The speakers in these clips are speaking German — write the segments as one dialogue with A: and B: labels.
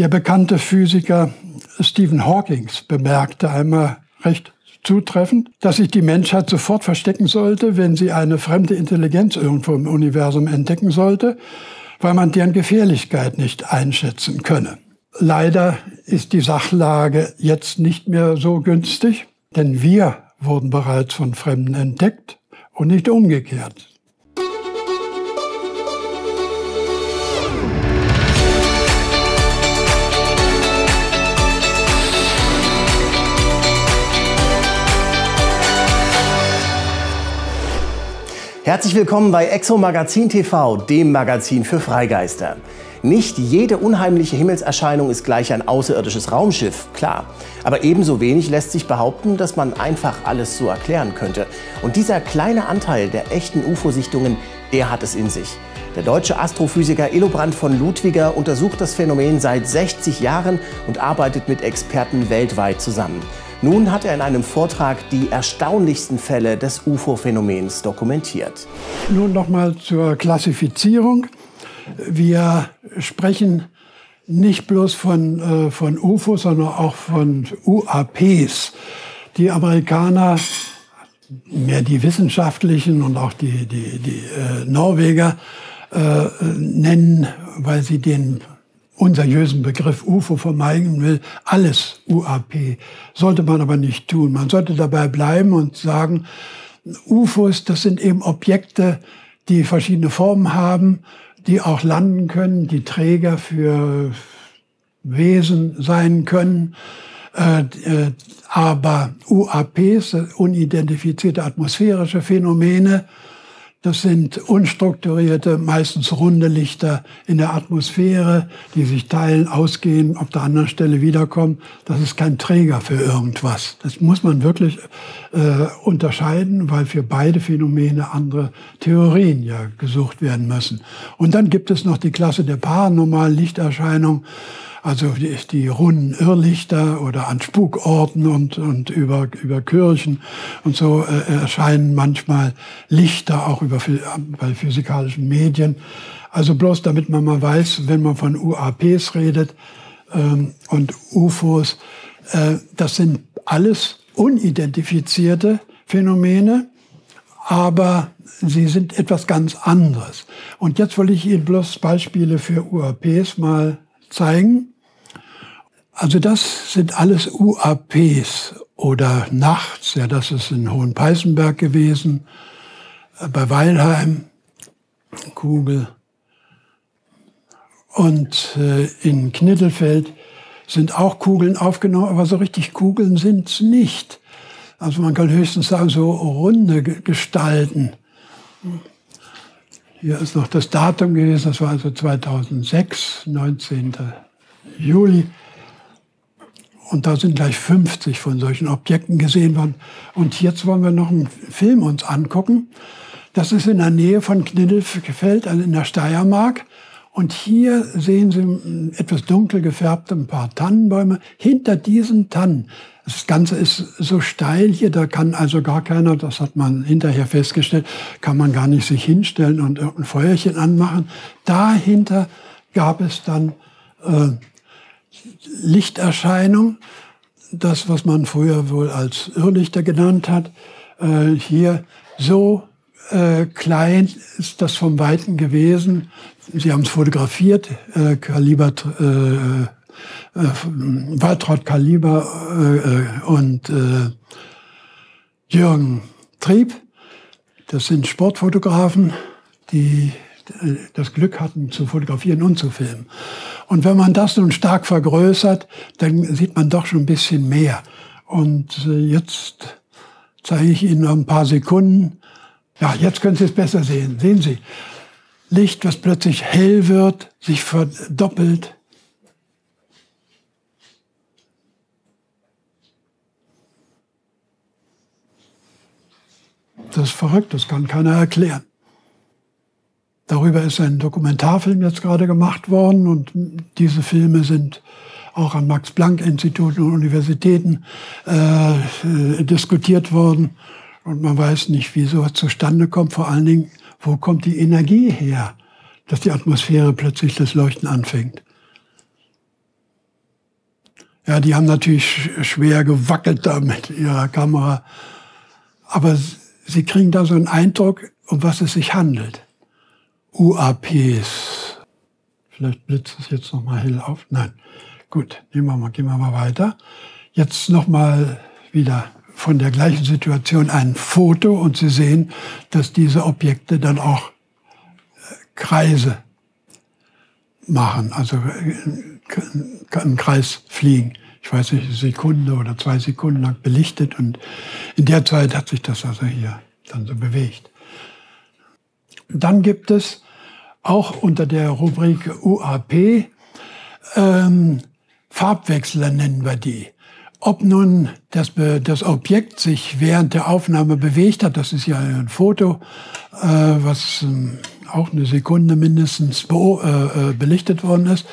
A: Der bekannte Physiker Stephen Hawking bemerkte einmal recht zutreffend, dass sich die Menschheit sofort verstecken sollte, wenn sie eine fremde Intelligenz irgendwo im Universum entdecken sollte, weil man deren Gefährlichkeit nicht einschätzen könne. Leider ist die Sachlage jetzt nicht mehr so günstig, denn wir wurden bereits von Fremden entdeckt und nicht umgekehrt.
B: Herzlich willkommen bei Exo Magazin TV, dem Magazin für Freigeister. Nicht jede unheimliche Himmelserscheinung ist gleich ein außerirdisches Raumschiff, klar. Aber ebenso wenig lässt sich behaupten, dass man einfach alles so erklären könnte. Und dieser kleine Anteil der echten UFO-Sichtungen, der hat es in sich. Der deutsche Astrophysiker Elobrand von Ludwiger untersucht das Phänomen seit 60 Jahren und arbeitet mit Experten weltweit zusammen. Nun hat er in einem Vortrag die erstaunlichsten Fälle des UFO-Phänomens dokumentiert.
A: Nun noch mal zur Klassifizierung. Wir sprechen nicht bloß von, äh, von UFO, sondern auch von UAPs. Die Amerikaner, mehr die wissenschaftlichen und auch die, die, die äh, Norweger, äh, nennen, weil sie den unseriösen Begriff UFO vermeiden will, alles UAP. Sollte man aber nicht tun. Man sollte dabei bleiben und sagen, UFOs, das sind eben Objekte, die verschiedene Formen haben, die auch landen können, die Träger für Wesen sein können. Äh, äh, aber UAPs, unidentifizierte atmosphärische Phänomene, das sind unstrukturierte, meistens runde Lichter in der Atmosphäre, die sich teilen, ausgehen, auf der anderen Stelle wiederkommen. Das ist kein Träger für irgendwas. Das muss man wirklich äh, unterscheiden, weil für beide Phänomene andere Theorien ja gesucht werden müssen. Und dann gibt es noch die Klasse der paranormalen Lichterscheinungen also die, die runden Irrlichter oder an Spukorten und, und über, über Kirchen und so äh, erscheinen manchmal Lichter auch über, bei physikalischen Medien. Also bloß damit man mal weiß, wenn man von UAPs redet ähm, und UFOs, äh, das sind alles unidentifizierte Phänomene, aber sie sind etwas ganz anderes. Und jetzt will ich Ihnen bloß Beispiele für UAPs mal zeigen. Also das sind alles UAPs oder nachts, ja, das ist in Hohenpeißenberg gewesen, äh, bei Weilheim, Kugel. Und äh, in Knittelfeld sind auch Kugeln aufgenommen, aber so richtig Kugeln sind es nicht. Also man kann höchstens sagen, so runde Gestalten. Hier ist noch das Datum gewesen, das war also 2006, 19. Juli. Und da sind gleich 50 von solchen Objekten gesehen worden. Und jetzt wollen wir noch einen Film uns angucken. Das ist in der Nähe von Kniddelfeld, also in der Steiermark. Und hier sehen Sie etwas dunkel gefärbte ein paar Tannenbäume. Hinter diesen Tannen, das Ganze ist so steil hier, da kann also gar keiner, das hat man hinterher festgestellt, kann man gar nicht sich hinstellen und ein Feuerchen anmachen. Dahinter gab es dann äh, Lichterscheinung, das, was man früher wohl als Irrlichter genannt hat, äh, hier so äh, klein ist das vom Weiten gewesen. Sie haben es fotografiert, äh, Kaliber, äh, äh, Waltraud Kaliber äh, und äh, Jürgen Trieb. Das sind Sportfotografen, die äh, das Glück hatten zu fotografieren und zu filmen. Und wenn man das nun stark vergrößert, dann sieht man doch schon ein bisschen mehr. Und äh, jetzt zeige ich Ihnen noch ein paar Sekunden. Ja, jetzt können Sie es besser sehen. Sehen Sie, Licht, was plötzlich hell wird, sich verdoppelt. Das ist verrückt, das kann keiner erklären. Darüber ist ein Dokumentarfilm jetzt gerade gemacht worden und diese Filme sind auch am Max-Planck-Institut und Universitäten äh, diskutiert worden. Und man weiß nicht, wie sowas zustande kommt. Vor allen Dingen, wo kommt die Energie her, dass die Atmosphäre plötzlich das Leuchten anfängt. Ja, die haben natürlich schwer gewackelt da mit ihrer Kamera. Aber sie kriegen da so einen Eindruck, um was es sich handelt. UAPs. Vielleicht blitzt es jetzt noch mal hell auf. Nein. Gut, nehmen wir mal, gehen wir mal weiter. Jetzt noch mal wieder von der gleichen Situation ein Foto und Sie sehen, dass diese Objekte dann auch äh, Kreise machen, also äh, im Kreis fliegen. Ich weiß nicht, eine Sekunde oder zwei Sekunden lang belichtet und in der Zeit hat sich das also hier dann so bewegt. Dann gibt es auch unter der Rubrik UAP ähm, Farbwechsler nennen wir die. Ob nun das, das Objekt sich während der Aufnahme bewegt hat, das ist ja ein Foto, äh, was äh, auch eine Sekunde mindestens be äh, äh, belichtet worden ist.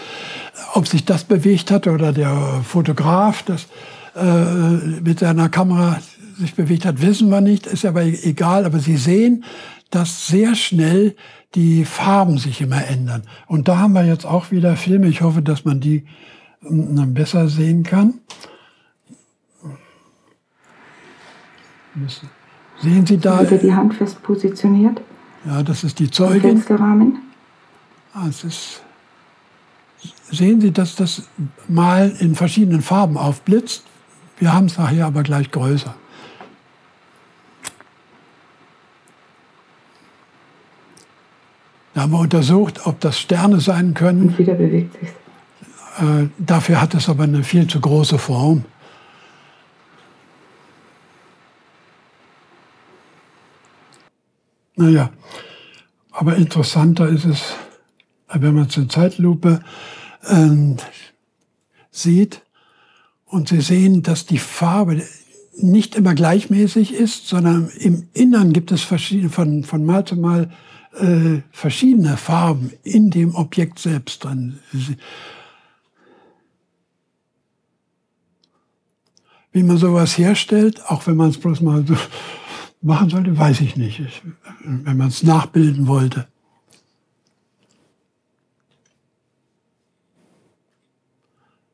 A: Ob sich das bewegt hat oder der Fotograf das äh, mit seiner Kamera sich bewegt hat, wissen wir nicht, ist aber egal. Aber Sie sehen, dass sehr schnell die Farben sich immer ändern. Und da haben wir jetzt auch wieder Filme. Ich hoffe, dass man die ähm, besser sehen kann. Sehen Sie da?
C: Wieder die Hand fest positioniert.
A: Ja, das ist die Zeugin.
C: Fensterrahmen.
A: Ah, es ist, sehen Sie, dass das mal in verschiedenen Farben aufblitzt? Wir haben es nachher aber gleich größer. Da haben wir untersucht, ob das Sterne sein können.
C: Und wieder bewegt sich.
A: Äh, dafür hat es aber eine viel zu große Form. Naja, aber interessanter ist es, wenn man es in Zeitlupe äh, sieht und Sie sehen, dass die Farbe nicht immer gleichmäßig ist, sondern im Innern gibt es verschiedene, von, von Mal zu Mal äh, verschiedene Farben in dem Objekt selbst drin. Wie man sowas herstellt, auch wenn man es bloß mal so machen sollte, weiß ich nicht, ich, wenn man es nachbilden wollte.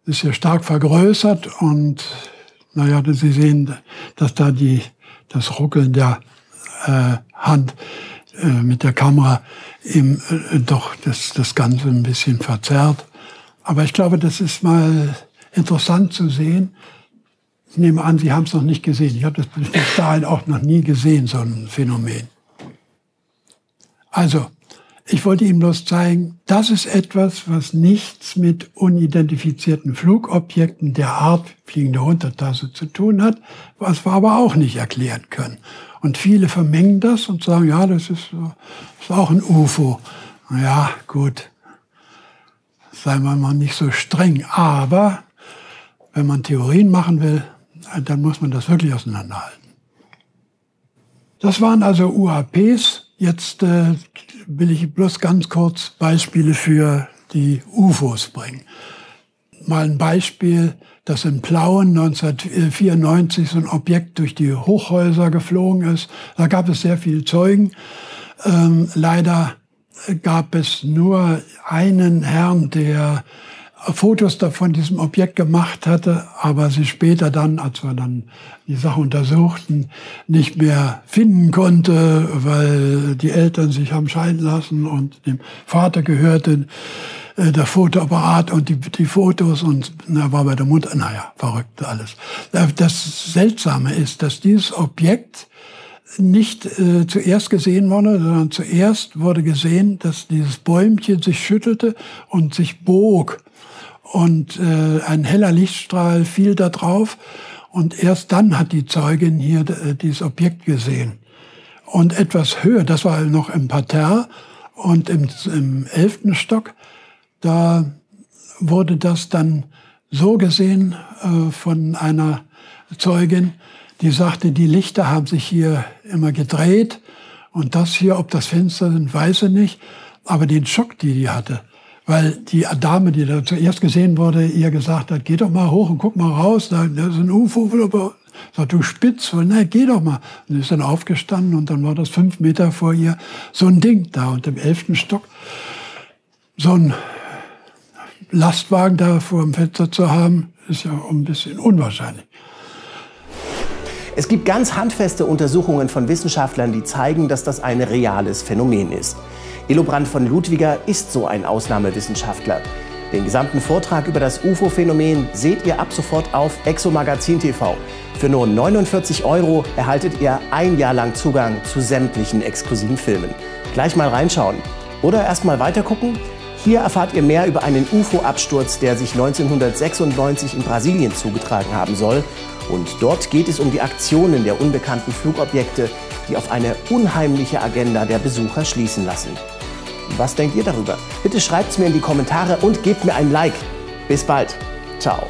A: Ist ja stark vergrößert und naja, Sie sehen, dass da die, das Ruckeln der äh, Hand äh, mit der Kamera eben äh, doch das, das Ganze ein bisschen verzerrt. Aber ich glaube, das ist mal interessant zu sehen, ich nehme an, Sie haben es noch nicht gesehen. Ich habe das bis dahin auch noch nie gesehen, so ein Phänomen. Also, ich wollte Ihnen bloß zeigen, das ist etwas, was nichts mit unidentifizierten Flugobjekten der Art fliegende Untertasse zu tun hat, was wir aber auch nicht erklären können. Und viele vermengen das und sagen, ja, das ist, das ist auch ein UFO. Ja, gut, seien wir mal nicht so streng. Aber wenn man Theorien machen will, dann muss man das wirklich auseinanderhalten. Das waren also UAPs. Jetzt äh, will ich bloß ganz kurz Beispiele für die UFOs bringen. Mal ein Beispiel, dass in Plauen 1994 so ein Objekt durch die Hochhäuser geflogen ist. Da gab es sehr viele Zeugen. Ähm, leider gab es nur einen Herrn, der Fotos von diesem Objekt gemacht hatte, aber sie später dann, als wir dann die Sache untersuchten, nicht mehr finden konnte, weil die Eltern sich haben scheiden lassen und dem Vater gehörte äh, der Fotoapparat und die, die Fotos und er war bei der Mutter, naja, verrückt alles. Das Seltsame ist, dass dieses Objekt nicht äh, zuerst gesehen wurde, sondern zuerst wurde gesehen, dass dieses Bäumchen sich schüttelte und sich bog und äh, ein heller Lichtstrahl fiel da drauf und erst dann hat die Zeugin hier äh, dieses Objekt gesehen. Und etwas höher, das war noch im Parterre und im, im elften Stock, da wurde das dann so gesehen äh, von einer Zeugin, die sagte, die Lichter haben sich hier immer gedreht und das hier, ob das Fenster sind, weiß sie nicht, aber den Schock, die die hatte, weil die Dame, die da zuerst gesehen wurde, ihr gesagt hat, geh doch mal hoch und guck mal raus, da, ist ein UFO. Sagt, du Spitzvoll, nein, geh doch mal. Und ist dann aufgestanden und dann war das fünf Meter vor ihr so ein Ding da und im elften Stock so ein Lastwagen da vor dem Fenster zu haben, ist ja ein bisschen unwahrscheinlich.
B: Es gibt ganz handfeste Untersuchungen von Wissenschaftlern, die zeigen, dass das ein reales Phänomen ist. Illobrand von Ludwiger ist so ein Ausnahmewissenschaftler. Den gesamten Vortrag über das UFO-Phänomen seht ihr ab sofort auf Exomagazin TV. Für nur 49 Euro erhaltet ihr ein Jahr lang Zugang zu sämtlichen exklusiven Filmen. Gleich mal reinschauen. Oder erst mal weitergucken? Hier erfahrt ihr mehr über einen UFO-Absturz, der sich 1996 in Brasilien zugetragen haben soll und dort geht es um die Aktionen der unbekannten Flugobjekte, die auf eine unheimliche Agenda der Besucher schließen lassen. Was denkt ihr darüber? Bitte schreibt es mir in die Kommentare und gebt mir ein Like. Bis bald. Ciao.